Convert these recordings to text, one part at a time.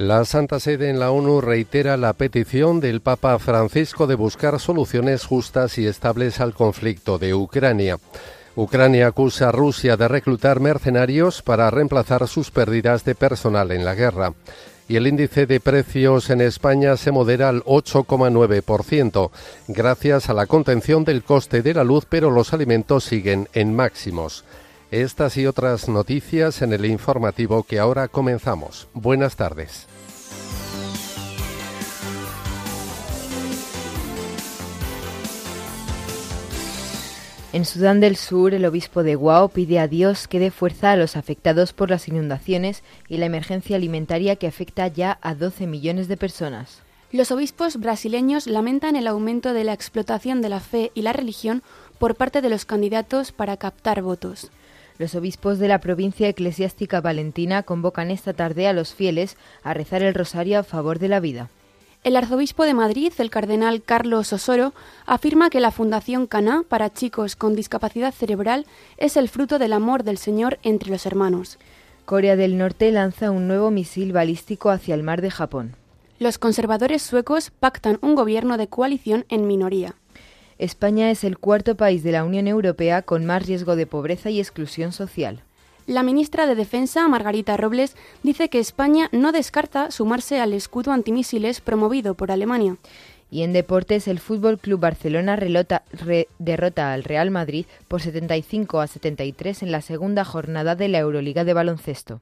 La Santa Sede en la ONU reitera la petición del Papa Francisco de buscar soluciones justas y estables al conflicto de Ucrania. Ucrania acusa a Rusia de reclutar mercenarios para reemplazar sus pérdidas de personal en la guerra. Y el índice de precios en España se modera al 8,9%, gracias a la contención del coste de la luz, pero los alimentos siguen en máximos. Estas y otras noticias en el informativo que ahora comenzamos. Buenas tardes. En Sudán del Sur, el obispo de Guao pide a Dios que dé fuerza a los afectados por las inundaciones y la emergencia alimentaria que afecta ya a 12 millones de personas. Los obispos brasileños lamentan el aumento de la explotación de la fe y la religión por parte de los candidatos para captar votos. Los obispos de la provincia eclesiástica valentina convocan esta tarde a los fieles a rezar el rosario a favor de la vida. El arzobispo de Madrid, el cardenal Carlos Osoro, afirma que la Fundación Caná para chicos con discapacidad cerebral es el fruto del amor del Señor entre los hermanos. Corea del Norte lanza un nuevo misil balístico hacia el mar de Japón. Los conservadores suecos pactan un gobierno de coalición en minoría. España es el cuarto país de la Unión Europea con más riesgo de pobreza y exclusión social. La ministra de Defensa, Margarita Robles, dice que España no descarta sumarse al escudo antimisiles promovido por Alemania. Y en deportes, el Fútbol Club Barcelona derrota al Real Madrid por 75 a 73 en la segunda jornada de la Euroliga de baloncesto.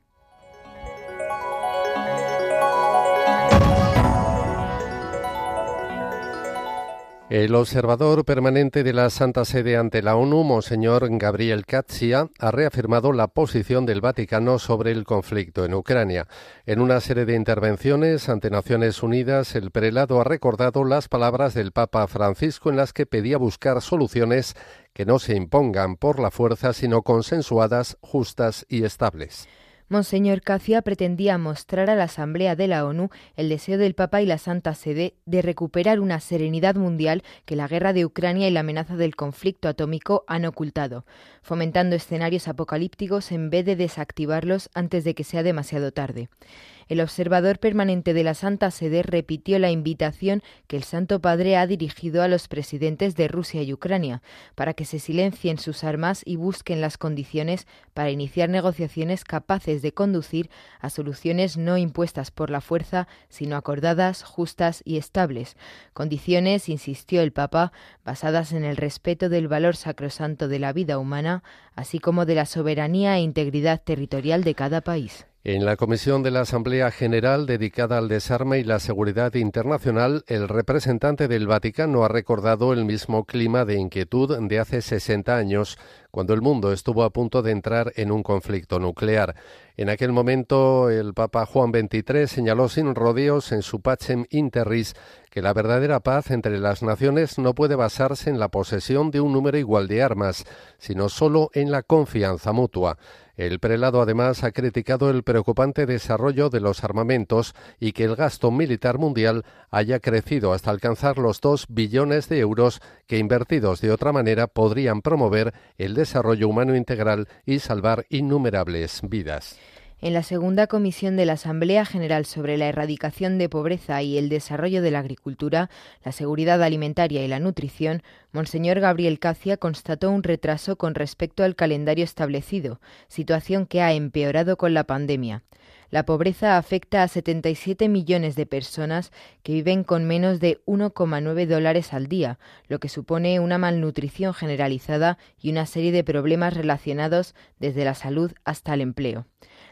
El observador permanente de la Santa Sede ante la ONU, Monseñor Gabriel Katzia, ha reafirmado la posición del Vaticano sobre el conflicto en Ucrania. En una serie de intervenciones ante Naciones Unidas, el prelado ha recordado las palabras del Papa Francisco en las que pedía buscar soluciones que no se impongan por la fuerza, sino consensuadas, justas y estables. Monseñor Cacia pretendía mostrar a la Asamblea de la ONU el deseo del Papa y la Santa Sede de recuperar una serenidad mundial que la guerra de Ucrania y la amenaza del conflicto atómico han ocultado, fomentando escenarios apocalípticos en vez de desactivarlos antes de que sea demasiado tarde. El observador permanente de la Santa Sede repitió la invitación que el Santo Padre ha dirigido a los presidentes de Rusia y Ucrania para que se silencien sus armas y busquen las condiciones para iniciar negociaciones capaces de conducir a soluciones no impuestas por la fuerza, sino acordadas, justas y estables. Condiciones, insistió el Papa, basadas en el respeto del valor sacrosanto de la vida humana, así como de la soberanía e integridad territorial de cada país. En la comisión de la Asamblea General dedicada al desarme y la seguridad internacional, el representante del Vaticano ha recordado el mismo clima de inquietud de hace 60 años, cuando el mundo estuvo a punto de entrar en un conflicto nuclear. En aquel momento, el Papa Juan XXIII señaló sin rodeos en su Pacem Interris que la verdadera paz entre las naciones no puede basarse en la posesión de un número igual de armas, sino solo en la confianza mutua. El prelado además ha criticado el preocupante desarrollo de los armamentos y que el gasto militar mundial haya crecido hasta alcanzar los dos billones de euros que invertidos de otra manera podrían promover el desarrollo humano integral y salvar innumerables vidas. En la segunda comisión de la Asamblea General sobre la erradicación de pobreza y el desarrollo de la agricultura, la seguridad alimentaria y la nutrición, Monseñor Gabriel Cacia constató un retraso con respecto al calendario establecido, situación que ha empeorado con la pandemia. La pobreza afecta a 77 millones de personas que viven con menos de 1,9 dólares al día, lo que supone una malnutrición generalizada y una serie de problemas relacionados desde la salud hasta el empleo.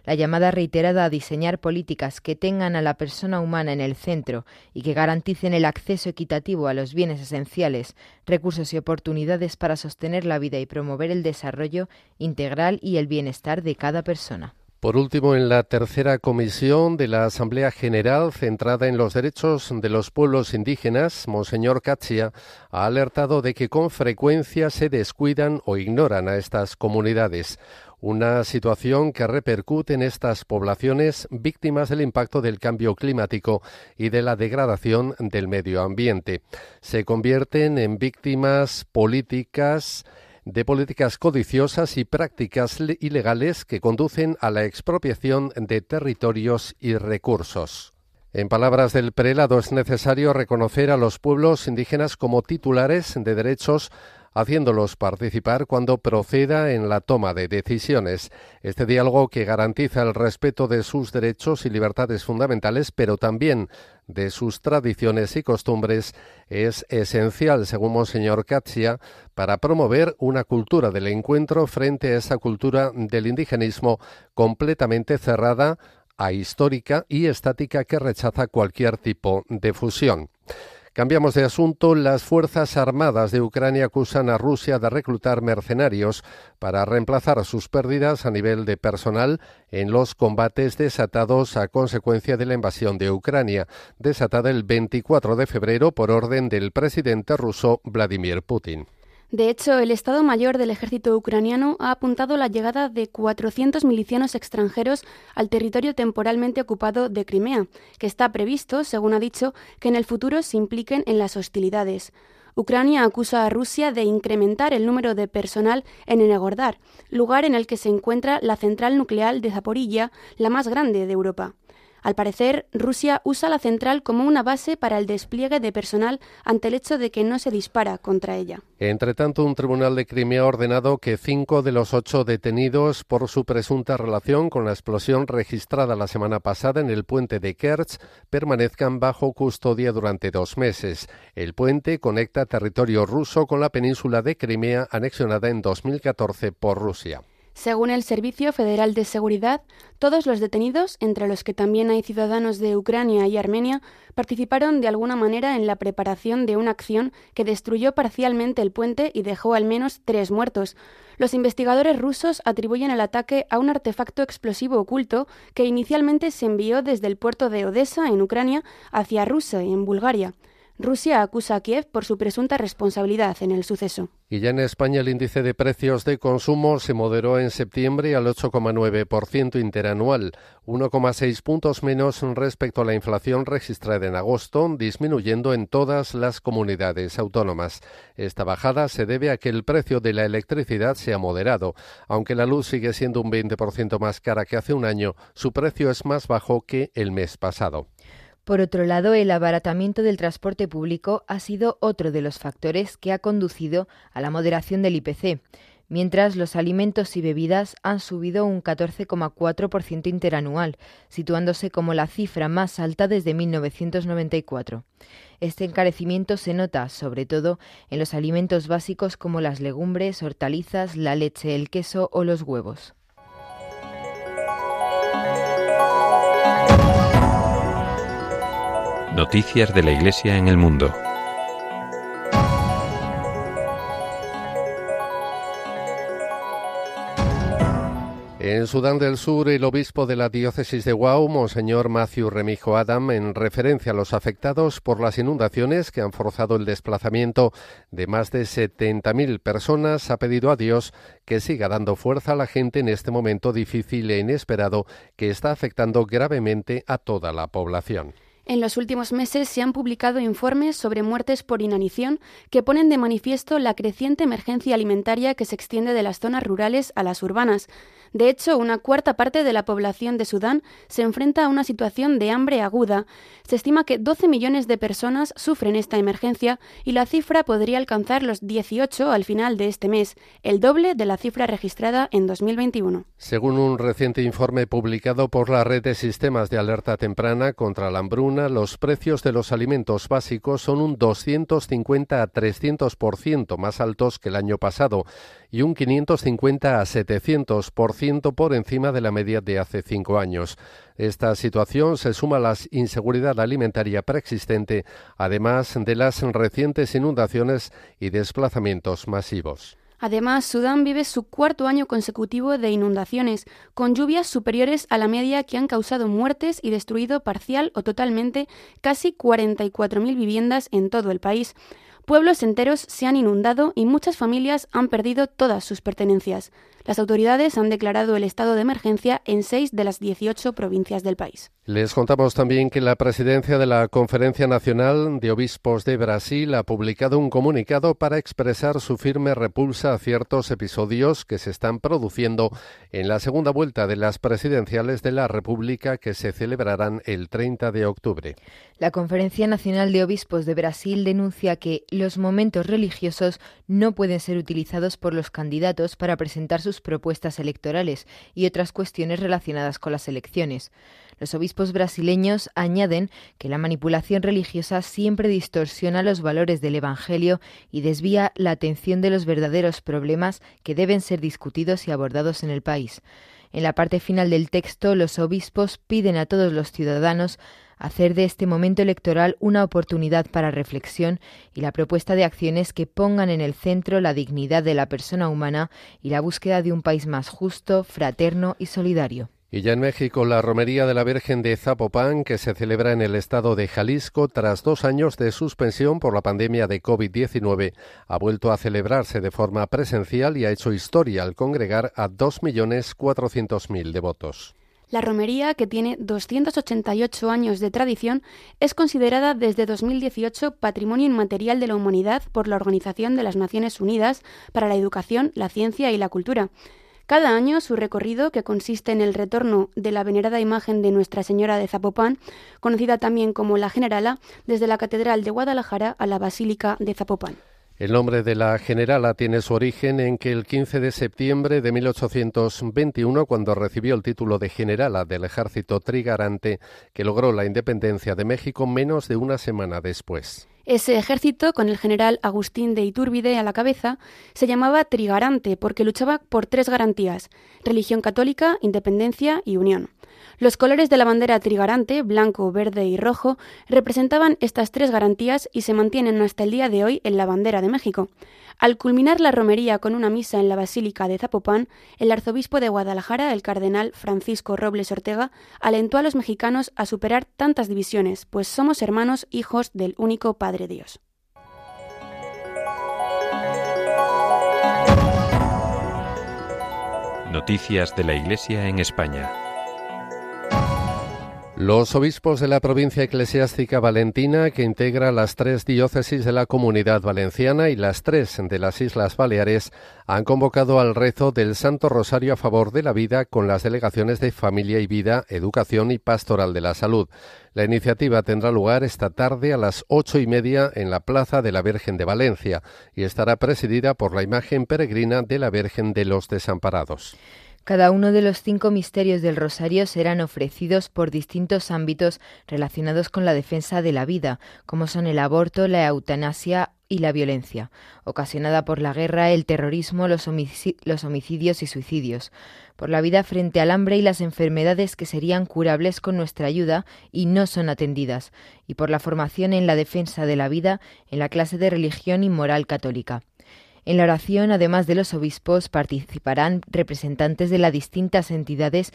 La llamada reiterada a diseñar políticas que tengan a la persona humana en el centro y que garanticen el acceso equitativo a los bienes esenciales, recursos y oportunidades para sostener la vida y promover el desarrollo integral y el bienestar de cada persona. Por último, en la tercera comisión de la Asamblea General centrada en los derechos de los pueblos indígenas, Monseñor Cachia ha alertado de que con frecuencia se descuidan o ignoran a estas comunidades una situación que repercute en estas poblaciones víctimas del impacto del cambio climático y de la degradación del medio ambiente. Se convierten en víctimas políticas de políticas codiciosas y prácticas ilegales que conducen a la expropiación de territorios y recursos. En palabras del prelado, es necesario reconocer a los pueblos indígenas como titulares de derechos haciéndolos participar cuando proceda en la toma de decisiones. Este diálogo que garantiza el respeto de sus derechos y libertades fundamentales, pero también de sus tradiciones y costumbres, es esencial, según Monseñor Katzia, para promover una cultura del encuentro frente a esa cultura del indigenismo completamente cerrada, ahistórica y estática que rechaza cualquier tipo de fusión. Cambiamos de asunto. Las Fuerzas Armadas de Ucrania acusan a Rusia de reclutar mercenarios para reemplazar sus pérdidas a nivel de personal en los combates desatados a consecuencia de la invasión de Ucrania, desatada el 24 de febrero por orden del presidente ruso Vladimir Putin. De hecho, el Estado Mayor del Ejército ucraniano ha apuntado la llegada de 400 milicianos extranjeros al territorio temporalmente ocupado de Crimea, que está previsto, según ha dicho, que en el futuro se impliquen en las hostilidades. Ucrania acusa a Rusia de incrementar el número de personal en Enegordar, lugar en el que se encuentra la central nuclear de Zaporilla, la más grande de Europa. Al parecer, Rusia usa la central como una base para el despliegue de personal ante el hecho de que no se dispara contra ella. Entre tanto, un tribunal de Crimea ha ordenado que cinco de los ocho detenidos por su presunta relación con la explosión registrada la semana pasada en el puente de Kerch permanezcan bajo custodia durante dos meses. El puente conecta territorio ruso con la península de Crimea anexionada en 2014 por Rusia. Según el Servicio Federal de Seguridad, todos los detenidos, entre los que también hay ciudadanos de Ucrania y Armenia, participaron de alguna manera en la preparación de una acción que destruyó parcialmente el puente y dejó al menos tres muertos. Los investigadores rusos atribuyen el ataque a un artefacto explosivo oculto que inicialmente se envió desde el puerto de Odessa, en Ucrania, hacia Rusia, en Bulgaria. Rusia acusa a Kiev por su presunta responsabilidad en el suceso. Y ya en España el índice de precios de consumo se moderó en septiembre al 8,9% interanual, 1,6 puntos menos respecto a la inflación registrada en agosto, disminuyendo en todas las comunidades autónomas. Esta bajada se debe a que el precio de la electricidad se ha moderado. Aunque la luz sigue siendo un 20% más cara que hace un año, su precio es más bajo que el mes pasado. Por otro lado, el abaratamiento del transporte público ha sido otro de los factores que ha conducido a la moderación del IPC, mientras los alimentos y bebidas han subido un 14,4% interanual, situándose como la cifra más alta desde 1994. Este encarecimiento se nota, sobre todo, en los alimentos básicos como las legumbres, hortalizas, la leche, el queso o los huevos. Noticias de la Iglesia en el mundo. En Sudán del Sur, el obispo de la diócesis de Wau, Monseñor Matthew Remijo Adam, en referencia a los afectados por las inundaciones que han forzado el desplazamiento de más de 70.000 personas, ha pedido a Dios que siga dando fuerza a la gente en este momento difícil e inesperado que está afectando gravemente a toda la población. En los últimos meses se han publicado informes sobre muertes por inanición que ponen de manifiesto la creciente emergencia alimentaria que se extiende de las zonas rurales a las urbanas. De hecho, una cuarta parte de la población de Sudán se enfrenta a una situación de hambre aguda. Se estima que 12 millones de personas sufren esta emergencia y la cifra podría alcanzar los 18 al final de este mes, el doble de la cifra registrada en 2021. Según un reciente informe publicado por la Red de Sistemas de Alerta Temprana contra la Hambruna, los precios de los alimentos básicos son un 250 a 300% más altos que el año pasado y un 550 a 700% por encima de la media de hace cinco años. Esta situación se suma a la inseguridad alimentaria preexistente, además de las recientes inundaciones y desplazamientos masivos. Además, Sudán vive su cuarto año consecutivo de inundaciones, con lluvias superiores a la media que han causado muertes y destruido parcial o totalmente casi 44.000 viviendas en todo el país. Pueblos enteros se han inundado y muchas familias han perdido todas sus pertenencias. Las autoridades han declarado el estado de emergencia en seis de las 18 provincias del país. Les contamos también que la presidencia de la Conferencia Nacional de Obispos de Brasil ha publicado un comunicado para expresar su firme repulsa a ciertos episodios que se están produciendo en la segunda vuelta de las presidenciales de la República que se celebrarán el 30 de octubre. La Conferencia Nacional de Obispos de Brasil denuncia que los momentos religiosos no pueden ser utilizados por los candidatos para presentar sus propuestas electorales y otras cuestiones relacionadas con las elecciones. Los obispos brasileños añaden que la manipulación religiosa siempre distorsiona los valores del Evangelio y desvía la atención de los verdaderos problemas que deben ser discutidos y abordados en el país. En la parte final del texto, los obispos piden a todos los ciudadanos hacer de este momento electoral una oportunidad para reflexión y la propuesta de acciones que pongan en el centro la dignidad de la persona humana y la búsqueda de un país más justo, fraterno y solidario. Y ya en México, la romería de la Virgen de Zapopan, que se celebra en el estado de Jalisco tras dos años de suspensión por la pandemia de COVID-19, ha vuelto a celebrarse de forma presencial y ha hecho historia al congregar a 2.400.000 devotos. La romería, que tiene 288 años de tradición, es considerada desde 2018 Patrimonio Inmaterial de la Humanidad por la Organización de las Naciones Unidas para la Educación, la Ciencia y la Cultura. Cada año su recorrido, que consiste en el retorno de la venerada imagen de Nuestra Señora de Zapopan, conocida también como la Generala, desde la Catedral de Guadalajara a la Basílica de Zapopan. El nombre de la generala tiene su origen en que el 15 de septiembre de 1821, cuando recibió el título de generala del ejército trigarante, que logró la independencia de México menos de una semana después. Ese ejército, con el general Agustín de Iturbide a la cabeza, se llamaba Trigarante porque luchaba por tres garantías, religión católica, independencia y unión. Los colores de la bandera trigarante, blanco, verde y rojo, representaban estas tres garantías y se mantienen hasta el día de hoy en la bandera de México. Al culminar la romería con una misa en la Basílica de Zapopan, el arzobispo de Guadalajara, el cardenal Francisco Robles Ortega, alentó a los mexicanos a superar tantas divisiones, pues somos hermanos hijos del único Padre Dios. Noticias de la Iglesia en España. Los obispos de la provincia eclesiástica valentina, que integra las tres diócesis de la comunidad valenciana y las tres de las Islas Baleares, han convocado al rezo del Santo Rosario a favor de la vida con las delegaciones de Familia y Vida, Educación y Pastoral de la Salud. La iniciativa tendrá lugar esta tarde a las ocho y media en la Plaza de la Virgen de Valencia y estará presidida por la imagen peregrina de la Virgen de los Desamparados. Cada uno de los cinco misterios del Rosario serán ofrecidos por distintos ámbitos relacionados con la defensa de la vida, como son el aborto, la eutanasia y la violencia, ocasionada por la guerra, el terrorismo, los, homicidios y suicidios, por la vida frente al hambre y las enfermedades que serían curables con nuestra ayuda y no son atendidas, y por la formación en la defensa de la vida en la clase de religión y moral católica. En la oración, además de los obispos, participarán representantes de las distintas entidades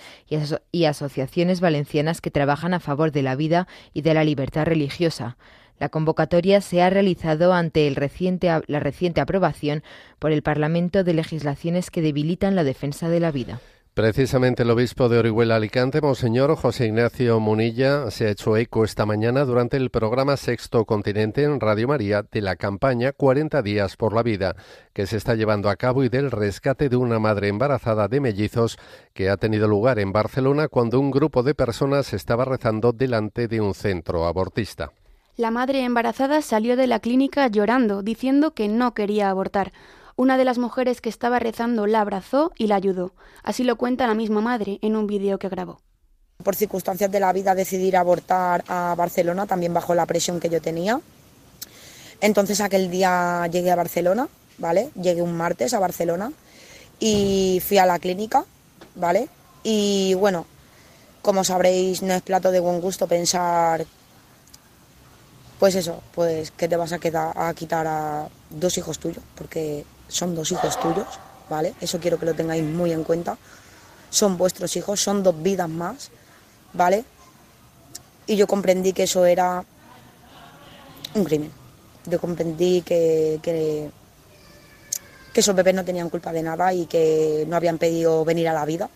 y, asociaciones valencianas que trabajan a favor de la vida y de la libertad religiosa. La convocatoria se ha realizado ante la reciente aprobación por el Parlamento de legislaciones que debilitan la defensa de la vida. Precisamente el obispo de Orihuela Alicante, Monseñor José Ignacio Munilla, se ha hecho eco esta mañana durante el programa Sexto Continente en Radio María de la campaña 40 días por la vida que se está llevando a cabo y del rescate de una madre embarazada de mellizos que ha tenido lugar en Barcelona cuando un grupo de personas estaba rezando delante de un centro abortista. La madre embarazada salió de la clínica llorando, diciendo que no quería abortar. Una de las mujeres que estaba rezando la abrazó y la ayudó. Así lo cuenta la misma madre en un vídeo que grabó. Por circunstancias de la vida decidí abortar a Barcelona, también bajo la presión que yo tenía. Entonces aquel día llegué a Barcelona, ¿vale? Llegué un martes a Barcelona y fui a la clínica, ¿vale? Y bueno, como sabréis, no es plato de buen gusto pensar, pues eso, pues que te vas a, quedar, a quitar a dos hijos tuyos, porque son dos hijos tuyos, ¿vale? Eso quiero que lo tengáis muy en cuenta. Son vuestros hijos, son dos vidas más, ¿vale? Y yo comprendí que eso era un crimen. Yo comprendí que, que, esos bebés no tenían culpa de nada y que no habían pedido venir a la vida.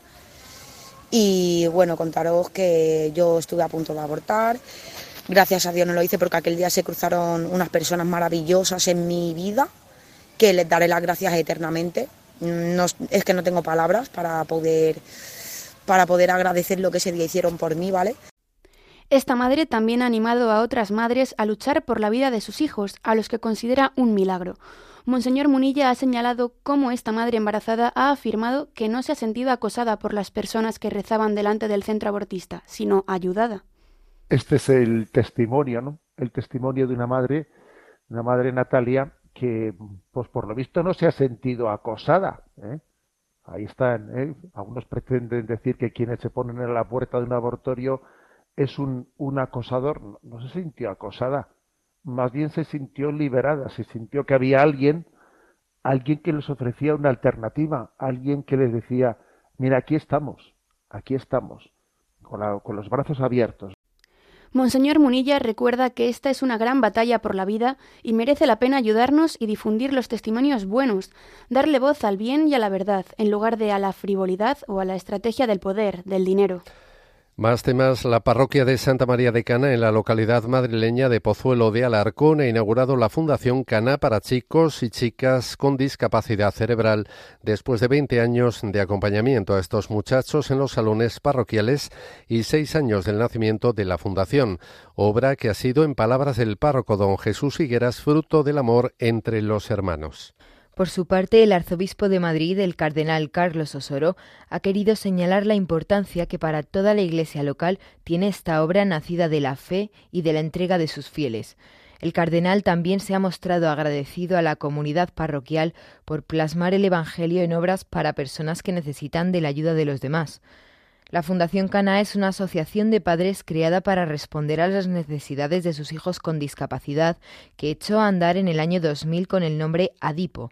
Y bueno, contaros que yo estuve a punto de abortar. Gracias a Dios no lo hice porque aquel día se cruzaron unas personas maravillosas en mi vida que les daré las gracias eternamente. No, es que no tengo palabras para poder, para poder agradecer lo que ese día hicieron por mí, ¿vale? Esta madre también ha animado a otras madres a luchar por la vida de sus hijos, a los que considera un milagro. Monseñor Munilla ha señalado cómo esta madre embarazada ha afirmado que no se ha sentido acosada por las personas que rezaban delante del centro abortista, sino ayudada. Este es el testimonio, ¿no? El testimonio de una madre, una madre Natalia, que, pues por lo visto, no se ha sentido acosada. ¿eh? Ahí están. ¿eh? Algunos pretenden decir que quienes se ponen en la puerta de un abortorio es un, un acosador. No, no, se sintió acosada. Más bien se sintió liberada. Se sintió que había alguien, alguien que les ofrecía una alternativa. Alguien que les decía, mira, aquí estamos, aquí estamos, con, la, con los brazos abiertos. Monseñor Munilla recuerda que esta es una gran batalla por la vida y merece la pena ayudarnos y difundir los testimonios buenos, darle voz al bien y a la verdad, en lugar de a la frivolidad o a la estrategia del poder, del dinero. Más temas. La parroquia de Santa María de Cana, en la localidad madrileña de Pozuelo de Alarcón, ha inaugurado la Fundación Cana para chicos y chicas con discapacidad cerebral, después de 20 años de acompañamiento a estos muchachos en los salones parroquiales y seis años del nacimiento de la Fundación, obra que ha sido, en palabras del párroco don Jesús Higueras, fruto del amor entre los hermanos. Por su parte, el arzobispo de Madrid, el cardenal Carlos Osoro, ha querido señalar la importancia que para toda la Iglesia local tiene esta obra nacida de la fe y de la entrega de sus fieles. El cardenal también se ha mostrado agradecido a la comunidad parroquial por plasmar el Evangelio en obras para personas que necesitan de la ayuda de los demás. La Fundación Cana es una asociación de padres creada para responder a las necesidades de sus hijos con discapacidad que echó a andar en el año 2000 con el nombre Adipo.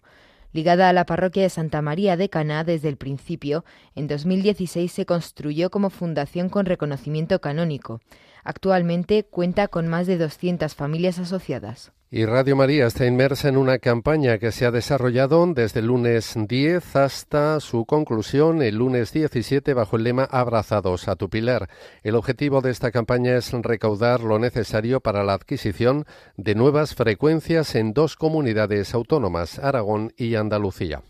Ligada a la parroquia de Santa María de Cana desde el principio, en 2016 se construyó como fundación con reconocimiento canónico. Actualmente cuenta con más de 200 familias asociadas. Y Radio María está inmersa en una campaña que se ha desarrollado desde el lunes 10 hasta su conclusión el lunes 17 bajo el lema Abrazados a tu pilar. El objetivo de esta campaña es recaudar lo necesario para la adquisición de nuevas frecuencias en dos comunidades autónomas, Aragón y Andalucía.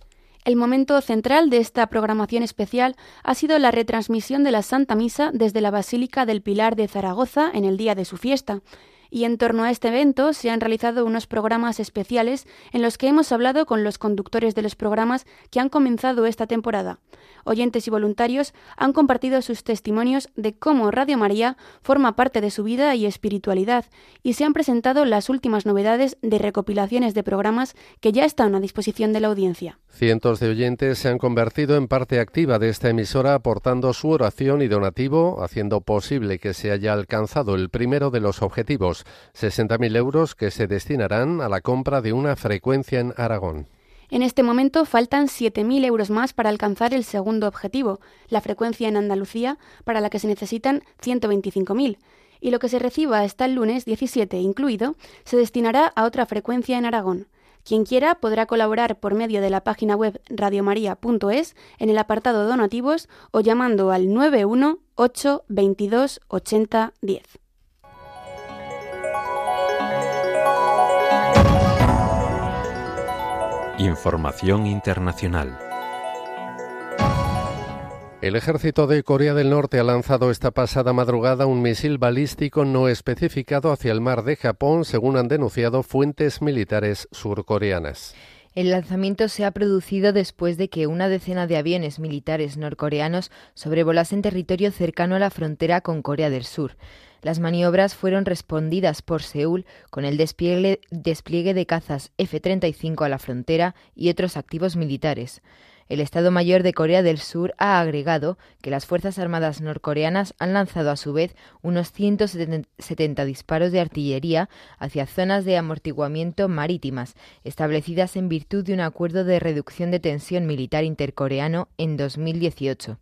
El momento central de esta programación especial ha sido la retransmisión de la Santa Misa desde la Basílica del Pilar de Zaragoza en el día de su fiesta y en torno a este evento se han realizado unos programas especiales en los que hemos hablado con los conductores de los programas que han comenzado esta temporada. Oyentes y voluntarios han compartido sus testimonios de cómo Radio María forma parte de su vida y espiritualidad y se han presentado las últimas novedades de recopilaciones de programas que ya están a disposición de la audiencia. Cientos de oyentes se han convertido en parte activa de esta emisora aportando su oración y donativo, haciendo posible que se haya alcanzado el primero de los objetivos, 60.000 euros que se destinarán a la compra de una frecuencia en Aragón. En este momento faltan 7.000 euros más para alcanzar el segundo objetivo, la frecuencia en Andalucía, para la que se necesitan 125.000 y lo que se reciba hasta el lunes 17 incluido se destinará a otra frecuencia en Aragón. Quien quiera podrá colaborar por medio de la página web radiomaria.es en el apartado donativos o llamando al 918 22 80 10. Información internacional. El ejército de Corea del Norte ha lanzado esta pasada madrugada un misil balístico no especificado hacia el mar de Japón, según han denunciado fuentes militares surcoreanas. El lanzamiento se ha producido después de que una decena de aviones militares norcoreanos sobrevolasen territorio cercano a la frontera con Corea del Sur. Las maniobras fueron respondidas por Seúl con el despliegue, de cazas F-35 a la frontera y otros activos militares. El Estado Mayor de Corea del Sur ha agregado que las Fuerzas Armadas norcoreanas han lanzado a su vez unos 170 disparos de artillería hacia zonas de amortiguamiento marítimas, establecidas en virtud de un acuerdo de reducción de tensión militar intercoreano en 2018.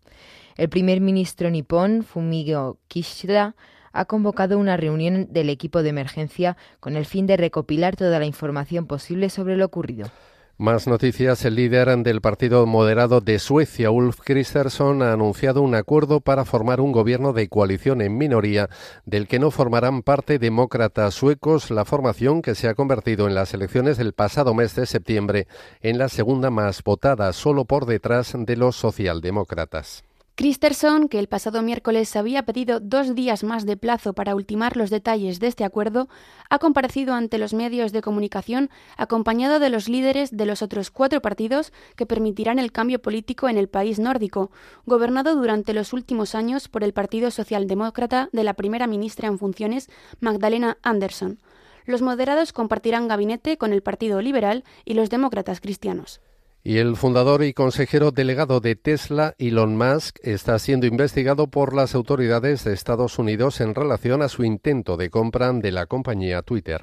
El primer ministro nipón, Fumio Kishida, ha convocado una reunión del equipo de emergencia con el fin de recopilar toda la información posible sobre lo ocurrido. Más noticias. El líder del Partido Moderado de Suecia, Ulf Kristersson, ha anunciado un acuerdo para formar un gobierno de coalición en minoría, del que no formarán parte demócratas suecos, la formación que se ha convertido en las elecciones del pasado mes de septiembre en la segunda más votada, solo por detrás de los socialdemócratas. Christerson, que el pasado miércoles había pedido dos días más de plazo para ultimar los detalles de este acuerdo, ha comparecido ante los medios de comunicación acompañado de los líderes de los otros cuatro partidos que permitirán el cambio político en el país nórdico, gobernado durante los últimos años por el Partido Socialdemócrata de la primera ministra en funciones, Magdalena Andersson. Los moderados compartirán gabinete con el Partido Liberal y los demócratas cristianos. Y el fundador y consejero delegado de Tesla, Elon Musk, está siendo investigado por las autoridades de Estados Unidos en relación a su intento de compra de la compañía Twitter.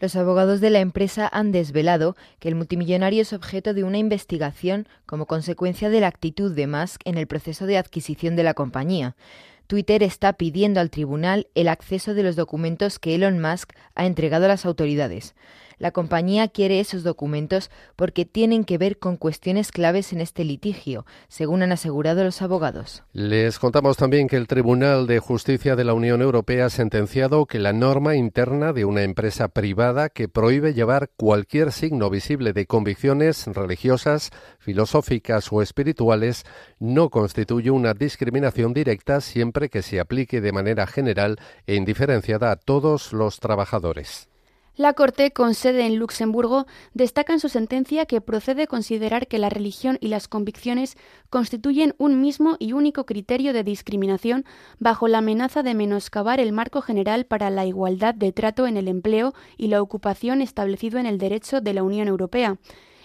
Los abogados de la empresa han desvelado que el multimillonario es objeto de una investigación como consecuencia de la actitud de Musk en el proceso de adquisición de la compañía. Twitter está pidiendo al tribunal el acceso de los documentos que Elon Musk ha entregado a las autoridades. La compañía quiere esos documentos porque tienen que ver con cuestiones claves en este litigio, según han asegurado los abogados. Les contamos también que el Tribunal de Justicia de la Unión Europea ha sentenciado que la norma interna de una empresa privada que prohíbe llevar cualquier signo visible de convicciones religiosas, filosóficas o espirituales no constituye una discriminación directa siempre que se aplique de manera general e indiferenciada a todos los trabajadores. La Corte, con sede en Luxemburgo, destaca en su sentencia que procede considerar que la religión y las convicciones constituyen un mismo y único criterio de discriminación bajo la amenaza de menoscabar el marco general para la igualdad de trato en el empleo y la ocupación establecido en el derecho de la Unión Europea.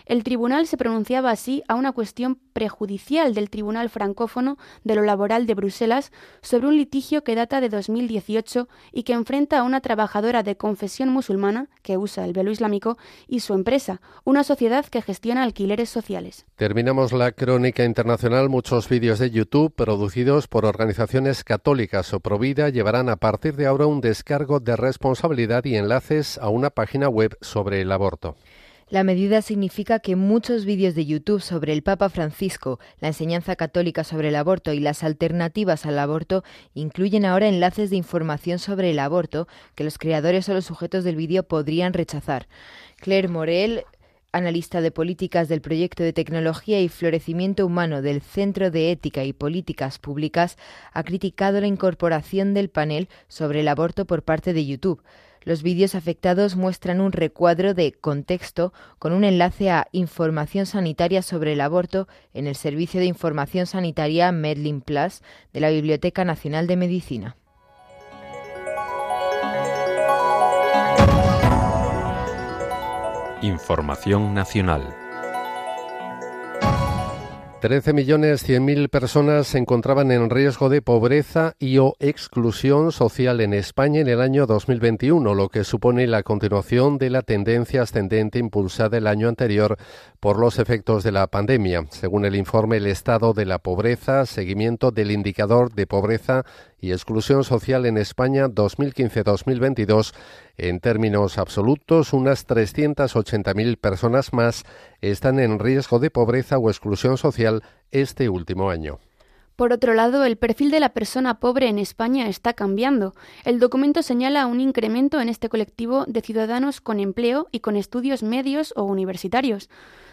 El tribunal se pronunciaba así a una cuestión prejudicial del Tribunal Francófono de lo Laboral de Bruselas sobre un litigio que data de 2018 y que enfrenta a una trabajadora de confesión musulmana que usa el velo islámico y su empresa, una sociedad que gestiona alquileres sociales. Terminamos la crónica internacional. Muchos vídeos de YouTube producidos por organizaciones católicas o provida llevarán a partir de ahora un descargo de responsabilidad y enlaces a una página web sobre el aborto. La medida significa que muchos vídeos de YouTube sobre el Papa Francisco, la enseñanza católica sobre el aborto y las alternativas al aborto incluyen ahora enlaces de información sobre el aborto que los creadores o los sujetos del vídeo podrían rechazar. Claire Morel, analista de políticas del proyecto de tecnología y florecimiento humano del Centro de Ética y Políticas Públicas, ha criticado la incorporación del panel sobre el aborto por parte de YouTube. Los vídeos afectados muestran un recuadro de contexto con un enlace a información sanitaria sobre el aborto en el Servicio de Información Sanitaria Medlin Plus de la Biblioteca Nacional de Medicina. Información nacional. 13 millones mil personas se encontraban en riesgo de pobreza y o exclusión social en España en el año 2021, lo que supone la continuación de la tendencia ascendente impulsada el año anterior por los efectos de la pandemia. Según el informe El estado de la pobreza, seguimiento del indicador de pobreza y exclusión social en España 2015-2022, en términos absolutos, unas 380.000 personas más están en riesgo de pobreza o exclusión social este último año. Por otro lado, el perfil de la persona pobre en España está cambiando. El documento señala un incremento en este colectivo de ciudadanos con empleo y con estudios medios o universitarios.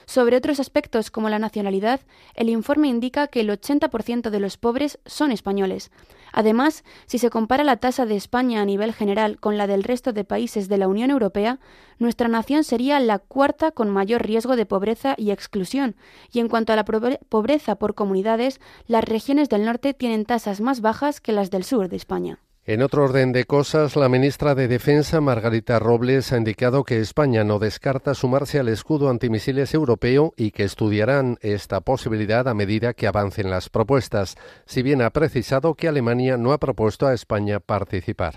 Sobre otros aspectos como la nacionalidad, el informe indica que el 80% de los pobres son españoles. Además, si se compara la tasa de España a nivel general con la del resto de países de la Unión Europea, nuestra nación sería la cuarta con mayor riesgo de pobreza y exclusión. Y en cuanto a la pobreza por comunidades, las regiones del norte tienen tasas más bajas que las del sur de España. En otro orden de cosas, la ministra de Defensa, Margarita Robles, ha indicado que España no descarta sumarse al escudo antimisiles europeo y que estudiarán esta posibilidad a medida que avancen las propuestas, si bien ha precisado que Alemania no ha propuesto a España participar.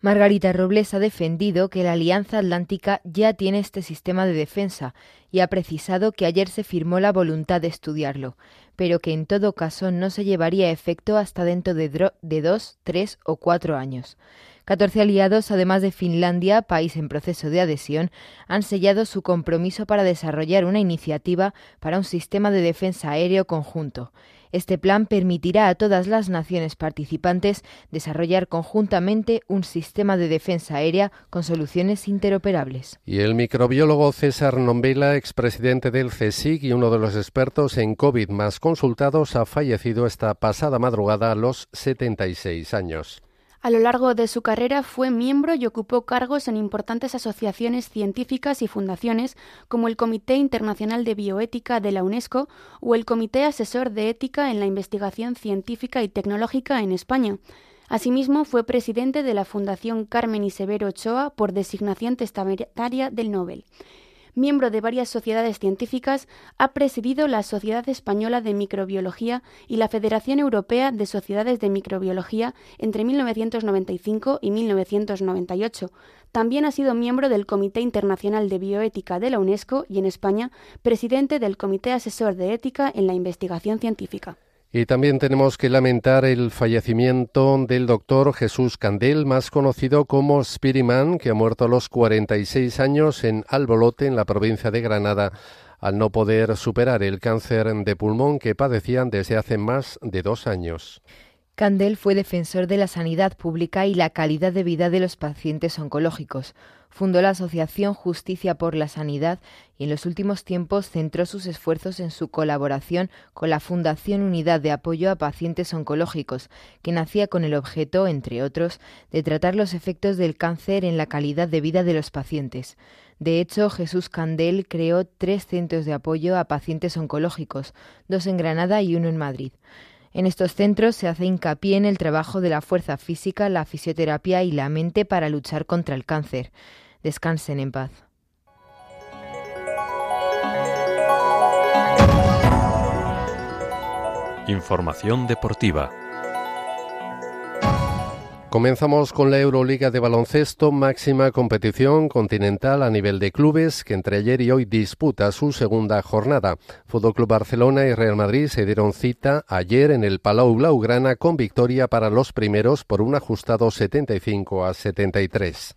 Margarita Robles ha defendido que la Alianza Atlántica ya tiene este sistema de defensa y ha precisado que ayer se firmó la voluntad de estudiarlo pero que en todo caso no se llevaría a efecto hasta dentro de, de dos, tres o cuatro años. Catorce aliados, además de Finlandia, país en proceso de adhesión, han sellado su compromiso para desarrollar una iniciativa para un sistema de defensa aéreo conjunto. Este plan permitirá a todas las naciones participantes desarrollar conjuntamente un sistema de defensa aérea con soluciones interoperables. Y el microbiólogo César Nombela, expresidente del CSIC y uno de los expertos en COVID más consultados, ha fallecido esta pasada madrugada a los 76 años. A lo largo de su carrera fue miembro y ocupó cargos en importantes asociaciones científicas y fundaciones como el Comité Internacional de Bioética de la UNESCO o el Comité Asesor de Ética en la Investigación Científica y Tecnológica en España. Asimismo, fue presidente de la Fundación Carmen y Severo Ochoa por designación testamentaria del Nobel miembro de varias sociedades científicas, ha presidido la Sociedad Española de Microbiología y la Federación Europea de Sociedades de Microbiología entre 1995 y 1998. También ha sido miembro del Comité Internacional de Bioética de la UNESCO y en España, presidente del Comité Asesor de Ética en la Investigación Científica. Y también tenemos que lamentar el fallecimiento del doctor Jesús Candel, más conocido como Spiriman, que ha muerto a los 46 años en Albolote, en la provincia de Granada, al no poder superar el cáncer de pulmón que padecían desde hace más de dos años. Candel fue defensor de la sanidad pública y la calidad de vida de los pacientes oncológicos. Fundó la Asociación Justicia por la Sanidad y en los últimos tiempos centró sus esfuerzos en su colaboración con la Fundación Unidad de Apoyo a Pacientes Oncológicos, que nacía con el objeto, entre otros, de tratar los efectos del cáncer en la calidad de vida de los pacientes. De hecho, Jesús Candel creó tres centros de apoyo a pacientes oncológicos, dos en Granada y uno en Madrid. En estos centros se hace hincapié en el trabajo de la fuerza física, la fisioterapia y la mente para luchar contra el cáncer. Descansen en paz. Información deportiva. Comenzamos con la Euroliga de baloncesto, máxima competición continental a nivel de clubes, que entre ayer y hoy disputa su segunda jornada. Fútbol Club Barcelona y Real Madrid se dieron cita ayer en el Palau Blaugrana con victoria para los primeros por un ajustado 75 a 73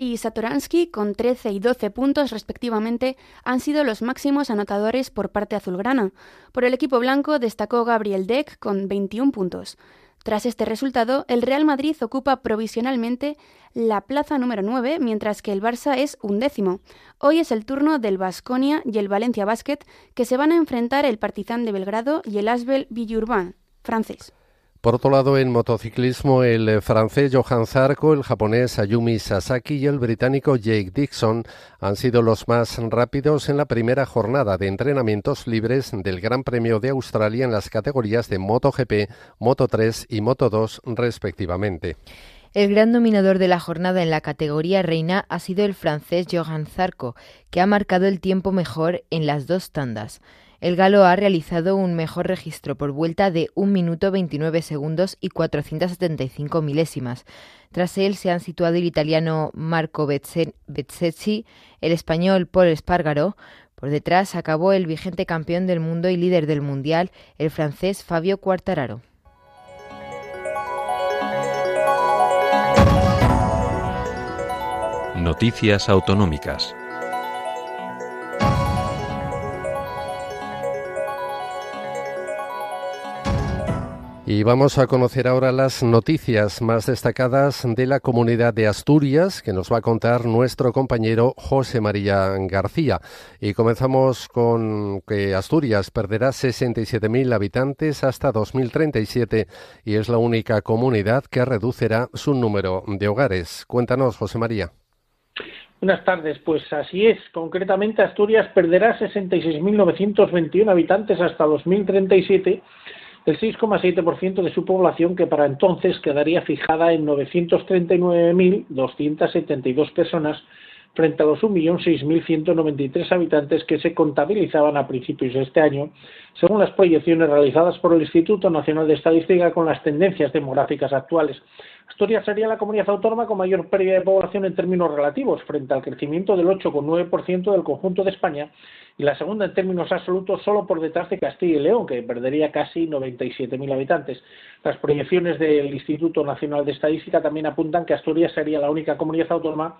y Satoransky, con 13 y 12 puntos respectivamente, han sido los máximos anotadores por parte azulgrana. Por el equipo blanco destacó Gabriel Deck con 21 puntos. Tras este resultado, el Real Madrid ocupa provisionalmente la plaza número 9, mientras que el Barça es undécimo. Hoy es el turno del Basconia y el Valencia Basket, que se van a enfrentar el Partizan de Belgrado y el Asbel Villeurbanne, francés. Por otro lado, en motociclismo, el eh, francés Johan Zarco, el japonés Ayumi Sasaki y el británico Jake Dixon han sido los más rápidos en la primera jornada de entrenamientos libres del Gran Premio de Australia en las categorías de MotoGP, Moto3 y Moto2 respectivamente. El gran dominador de la jornada en la categoría reina ha sido el francés Johan Zarco, que ha marcado el tiempo mejor en las dos tandas. El galo ha realizado un mejor registro por vuelta de 1 minuto 29 segundos y 475 milésimas. Tras él se han situado el italiano Marco Bezzecchi, el español Paul Espargaro. Por detrás acabó el vigente campeón del mundo y líder del mundial, el francés Fabio Quartararo. Noticias autonómicas. Y vamos a conocer ahora las noticias más destacadas de la comunidad de Asturias que nos va a contar nuestro compañero José María García. Y comenzamos con que Asturias perderá 67.000 habitantes hasta 2037 y es la única comunidad que reducirá su número de hogares. Cuéntanos, José María. Buenas tardes, pues así es. Concretamente, Asturias perderá 66.921 habitantes hasta 2037 el 6,7% de su población, que para entonces quedaría fijada en 939.272 personas frente a los 1.006.193 habitantes que se contabilizaban a principios de este año, según las proyecciones realizadas por el Instituto Nacional de Estadística con las tendencias demográficas actuales. Asturias sería la comunidad autónoma con mayor pérdida de población en términos relativos, frente al crecimiento del 8,9% del conjunto de España, y la segunda en términos absolutos solo por detrás de Castilla y León, que perdería casi 97.000 habitantes. Las proyecciones del Instituto Nacional de Estadística también apuntan que Asturias sería la única comunidad autónoma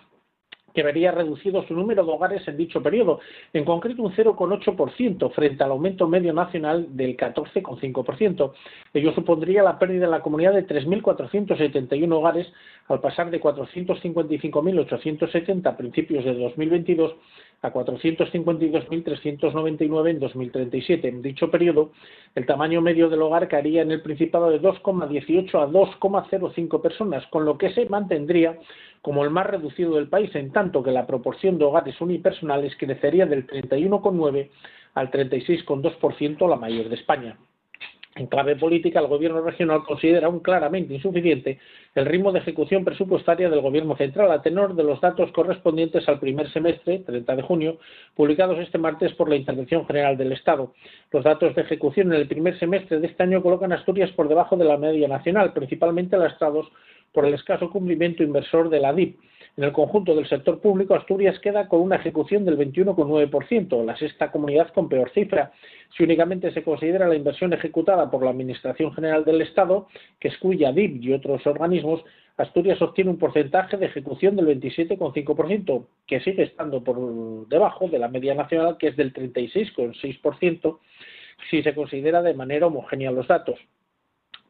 que vería reducido su número de hogares en dicho periodo, en concreto un 0,8% frente al aumento medio nacional del 14,5%. Ello supondría la pérdida en la comunidad de 3.471 hogares al pasar de 455.870 a principios de 2022 a 452.399 en 2037. En dicho periodo, el tamaño medio del hogar caería en el Principado de 2,18 a 2,05 personas, con lo que se mantendría como el más reducido del país, en tanto que la proporción de hogares unipersonales crecería del 31,9 al 36,2%, la mayor de España. En clave política, el Gobierno regional considera aún claramente insuficiente el ritmo de ejecución presupuestaria del Gobierno central a tenor de los datos correspondientes al primer semestre, 30 de junio, publicados este martes por la Intervención General del Estado. Los datos de ejecución en el primer semestre de este año colocan a Asturias por debajo de la media nacional, principalmente lastrados por el escaso cumplimiento inversor de la DIP. En el conjunto del sector público, Asturias queda con una ejecución del 21,9%, la sexta comunidad con peor cifra. Si únicamente se considera la inversión ejecutada por la Administración General del Estado, que excluye DIP y otros organismos, Asturias obtiene un porcentaje de ejecución del 27,5%, que sigue estando por debajo de la media nacional, que es del 36,6%, si se considera de manera homogénea los datos.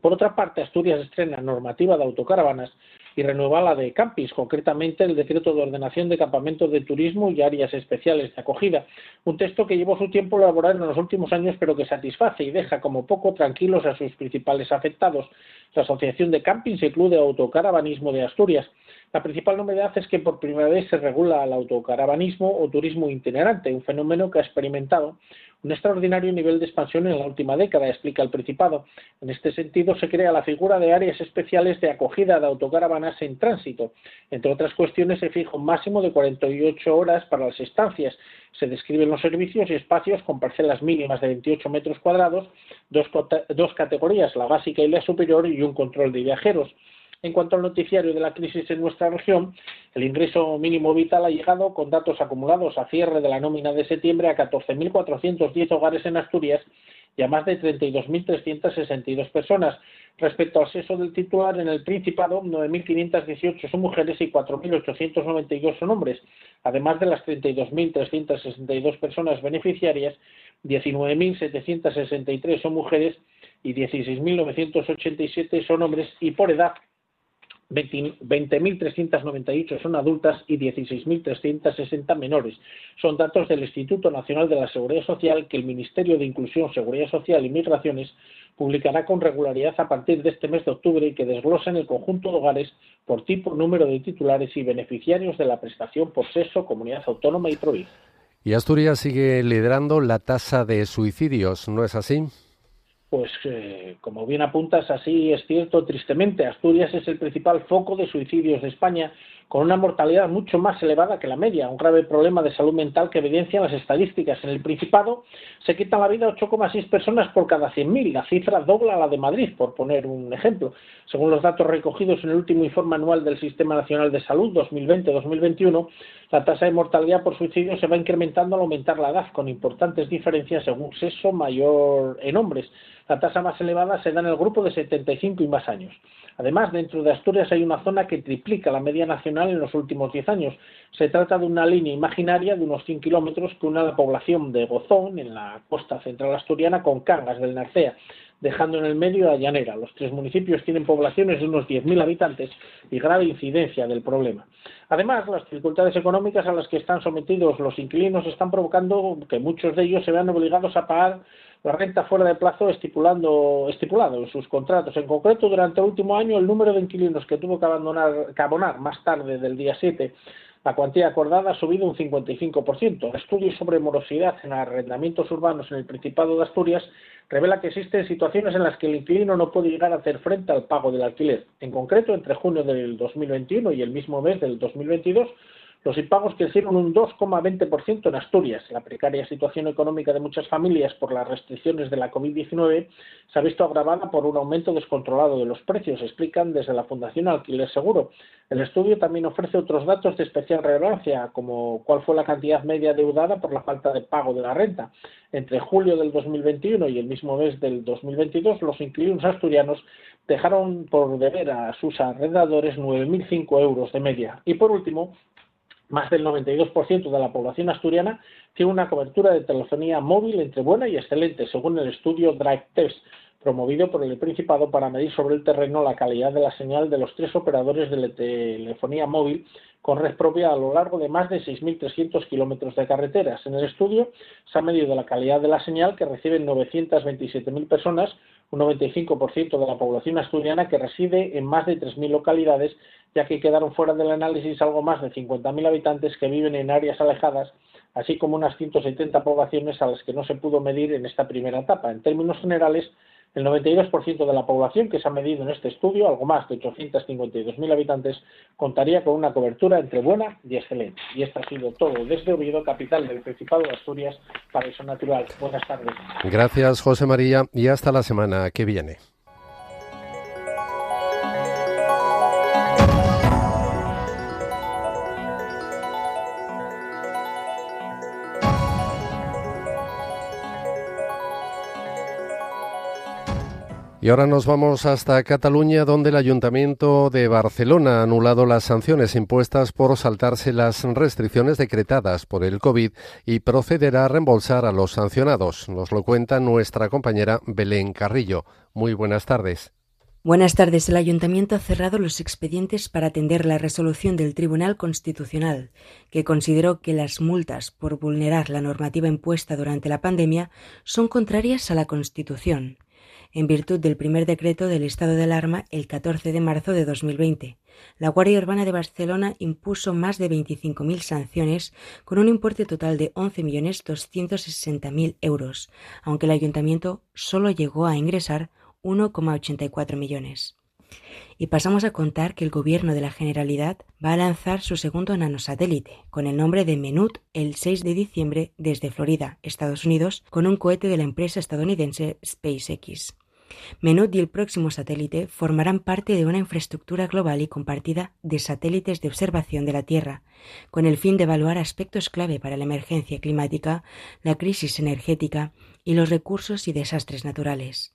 Por otra parte, Asturias estrena normativa de autocaravanas y renueva la de campings, concretamente el decreto de ordenación de campamentos de turismo y áreas especiales de acogida, un texto que llevó su tiempo elaborar en los últimos años pero que satisface y deja como poco tranquilos a sus principales afectados, la Asociación de Campings y Club de Autocaravanismo de Asturias. La principal novedad es que por primera vez se regula el autocaravanismo o turismo itinerante, un fenómeno que ha experimentado un extraordinario nivel de expansión en la última década, explica el Principado. En este sentido, se crea la figura de áreas especiales de acogida de autocaravanas en tránsito. Entre otras cuestiones, se fija un máximo de 48 horas para las estancias. Se describen los servicios y espacios con parcelas mínimas de 28 metros cuadrados, dos, dos categorías, la básica y la superior, y un control de viajeros. En cuanto al noticiario de la crisis en nuestra región, el ingreso mínimo vital ha llegado, con datos acumulados a cierre de la nómina de septiembre, a 14.410 hogares en Asturias y a más de 32.362 personas. Respecto al sexo del titular, en el Principado, 9.518 son mujeres y 4.892 son hombres. Además de las 32.362 personas beneficiarias, 19.763 son mujeres y 16.987 son hombres y por edad 20.398 son adultas y 16.360 menores. Son datos del Instituto Nacional de la Seguridad Social que el Ministerio de Inclusión, Seguridad Social y Migraciones publicará con regularidad a partir de este mes de octubre y que desglosan el conjunto de hogares por tipo, número de titulares y beneficiarios de la prestación por sexo, comunidad autónoma y provincia. Y Asturias sigue liderando la tasa de suicidios, ¿no es así? Pues eh, como bien apuntas, así es cierto, tristemente, Asturias es el principal foco de suicidios de España, con una mortalidad mucho más elevada que la media, un grave problema de salud mental que evidencian las estadísticas. En el Principado se quitan la vida 8,6 personas por cada 100.000, la cifra dobla a la de Madrid, por poner un ejemplo. Según los datos recogidos en el último informe anual del Sistema Nacional de Salud 2020-2021, la tasa de mortalidad por suicidio se va incrementando al aumentar la edad, con importantes diferencias según sexo mayor en hombres. La tasa más elevada se da en el grupo de 75 y más años. Además, dentro de Asturias hay una zona que triplica la media nacional en los últimos 10 años. Se trata de una línea imaginaria de unos 100 kilómetros que une la población de Gozón, en la costa central asturiana, con Cangas del Narcea, dejando en el medio a Llanera. Los tres municipios tienen poblaciones de unos 10.000 habitantes y grave incidencia del problema. Además, las dificultades económicas a las que están sometidos los inquilinos están provocando que muchos de ellos se vean obligados a pagar la renta fuera de plazo estipulando, estipulado en sus contratos. En concreto, durante el último año, el número de inquilinos que tuvo que, abandonar, que abonar más tarde del día 7 la cuantía acordada ha subido un 55%. El estudio sobre morosidad en arrendamientos urbanos en el Principado de Asturias revela que existen situaciones en las que el inquilino no puede llegar a hacer frente al pago del alquiler. En concreto, entre junio del 2021 y el mismo mes del 2022, los impagos crecieron un 2,20% en Asturias. La precaria situación económica de muchas familias por las restricciones de la COVID-19 se ha visto agravada por un aumento descontrolado de los precios, explican desde la Fundación Alquiler Seguro. El estudio también ofrece otros datos de especial relevancia, como cuál fue la cantidad media deudada por la falta de pago de la renta. Entre julio del 2021 y el mismo mes del 2022, los inquilinos asturianos dejaron por deber a sus arrendadores 9.005 euros de media. Y por último, más del 92% de la población asturiana tiene una cobertura de telefonía móvil entre buena y excelente, según el estudio Drive Test, promovido por el Principado para medir sobre el terreno la calidad de la señal de los tres operadores de telefonía móvil con red propia a lo largo de más de 6.300 kilómetros de carreteras. En el estudio se ha medido la calidad de la señal que reciben 927.000 personas, un 95% de la población asturiana que reside en más de 3.000 localidades ya que quedaron fuera del análisis algo más de 50.000 habitantes que viven en áreas alejadas, así como unas 170 poblaciones a las que no se pudo medir en esta primera etapa. En términos generales, el 92% de la población que se ha medido en este estudio, algo más de 852.000 habitantes, contaría con una cobertura entre buena y excelente. Y esto ha sido todo desde Oviedo, capital del Principado de Asturias, Paraíso Natural. Buenas tardes. Gracias, José María, y hasta la semana que viene. Y ahora nos vamos hasta Cataluña, donde el Ayuntamiento de Barcelona ha anulado las sanciones impuestas por saltarse las restricciones decretadas por el COVID y procederá a reembolsar a los sancionados. Nos lo cuenta nuestra compañera Belén Carrillo. Muy buenas tardes. Buenas tardes. El Ayuntamiento ha cerrado los expedientes para atender la resolución del Tribunal Constitucional, que consideró que las multas por vulnerar la normativa impuesta durante la pandemia son contrarias a la Constitución en virtud del primer decreto del estado de alarma el 14 de marzo de 2020. La Guardia Urbana de Barcelona impuso más de 25.000 sanciones con un importe total de 11.260.000 euros, aunque el ayuntamiento solo llegó a ingresar 1,84 millones. Y pasamos a contar que el gobierno de la Generalidad va a lanzar su segundo nanosatélite, con el nombre de Menut, el 6 de diciembre desde Florida, Estados Unidos, con un cohete de la empresa estadounidense SpaceX. Menut y el próximo satélite formarán parte de una infraestructura global y compartida de satélites de observación de la Tierra, con el fin de evaluar aspectos clave para la emergencia climática, la crisis energética y los recursos y desastres naturales.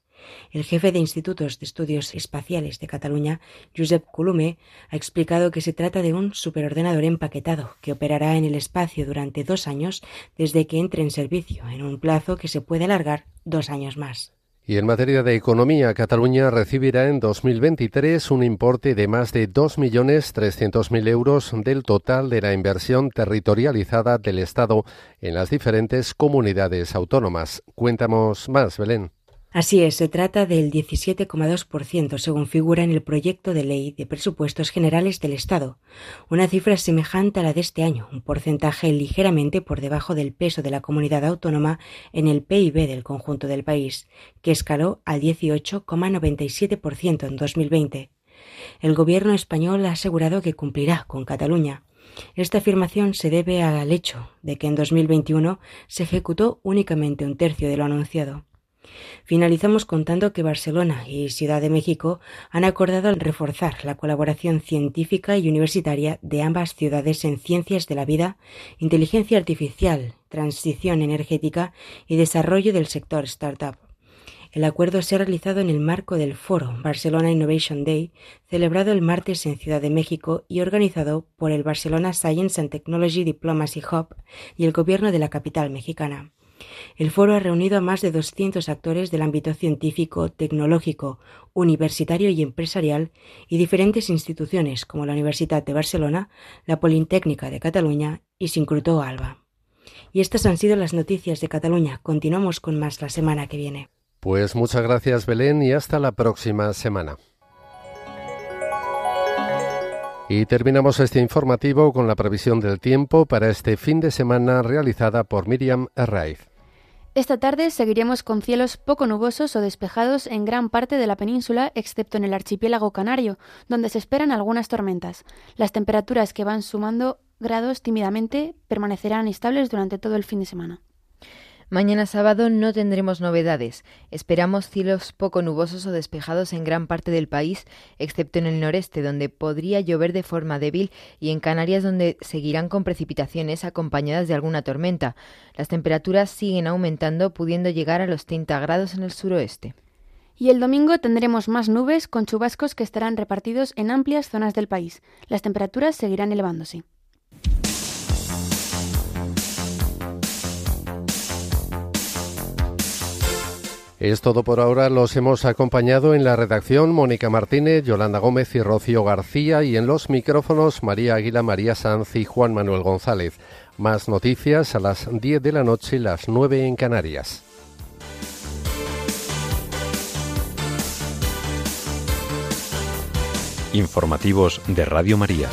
El jefe de Institutos de Estudios Espaciales de Cataluña, Josep Colume, ha explicado que se trata de un superordenador empaquetado que operará en el espacio durante dos años desde que entre en servicio, en un plazo que se puede alargar dos años más. Y en materia de economía, Cataluña recibirá en 2023 un importe de más de 2.300.000 euros del total de la inversión territorializada del Estado en las diferentes comunidades autónomas. Cuéntanos más, Belén. Así es, se trata del 17,2% según figura en el proyecto de ley de presupuestos generales del Estado, una cifra semejante a la de este año, un porcentaje ligeramente por debajo del peso de la comunidad autónoma en el PIB del conjunto del país, que escaló al 18,97% en 2020. El gobierno español ha asegurado que cumplirá con Cataluña. Esta afirmación se debe al hecho de que en 2021 se ejecutó únicamente un tercio de lo anunciado. Finalizamos contando que Barcelona y Ciudad de México han acordado reforzar la colaboración científica y universitaria de ambas ciudades en ciencias de la vida, inteligencia artificial, transición energética y desarrollo del sector startup. El acuerdo se ha realizado en el marco del foro Barcelona Innovation Day, celebrado el martes en Ciudad de México y organizado por el Barcelona Science and Technology Diplomacy Hub y el gobierno de la capital mexicana. El foro ha reunido a más de 200 actores del ámbito científico, tecnológico, universitario y empresarial y diferentes instituciones como la Universidad de Barcelona, la Politécnica de Cataluña y Sincrutó Alba. Y estas han sido las noticias de Cataluña. Continuamos con más la semana que viene. Pues muchas gracias Belén y hasta la próxima semana. Y terminamos este informativo con la previsión del tiempo para este fin de semana realizada por Miriam Herraiz. Esta tarde seguiremos con cielos poco nubosos o despejados en gran parte de la península, excepto en el archipiélago canario, donde se esperan algunas tormentas. Las temperaturas que van sumando grados tímidamente permanecerán estables durante todo el fin de semana. Mañana sábado no tendremos novedades. Esperamos cielos poco nubosos o despejados en gran parte del país, excepto en el noreste, donde podría llover de forma débil, y en Canarias, donde seguirán con precipitaciones acompañadas de alguna tormenta. Las temperaturas siguen aumentando, pudiendo llegar a los 30 grados en el suroeste. Y el domingo tendremos más nubes con chubascos que estarán repartidos en amplias zonas del país. Las temperaturas seguirán elevándose. Es todo por ahora. Los hemos acompañado en la redacción Mónica Martínez, Yolanda Gómez y Rocío García y en los micrófonos María Águila, María Sanz y Juan Manuel González. Más noticias a las 10 de la noche las 9 en Canarias. Informativos de Radio María.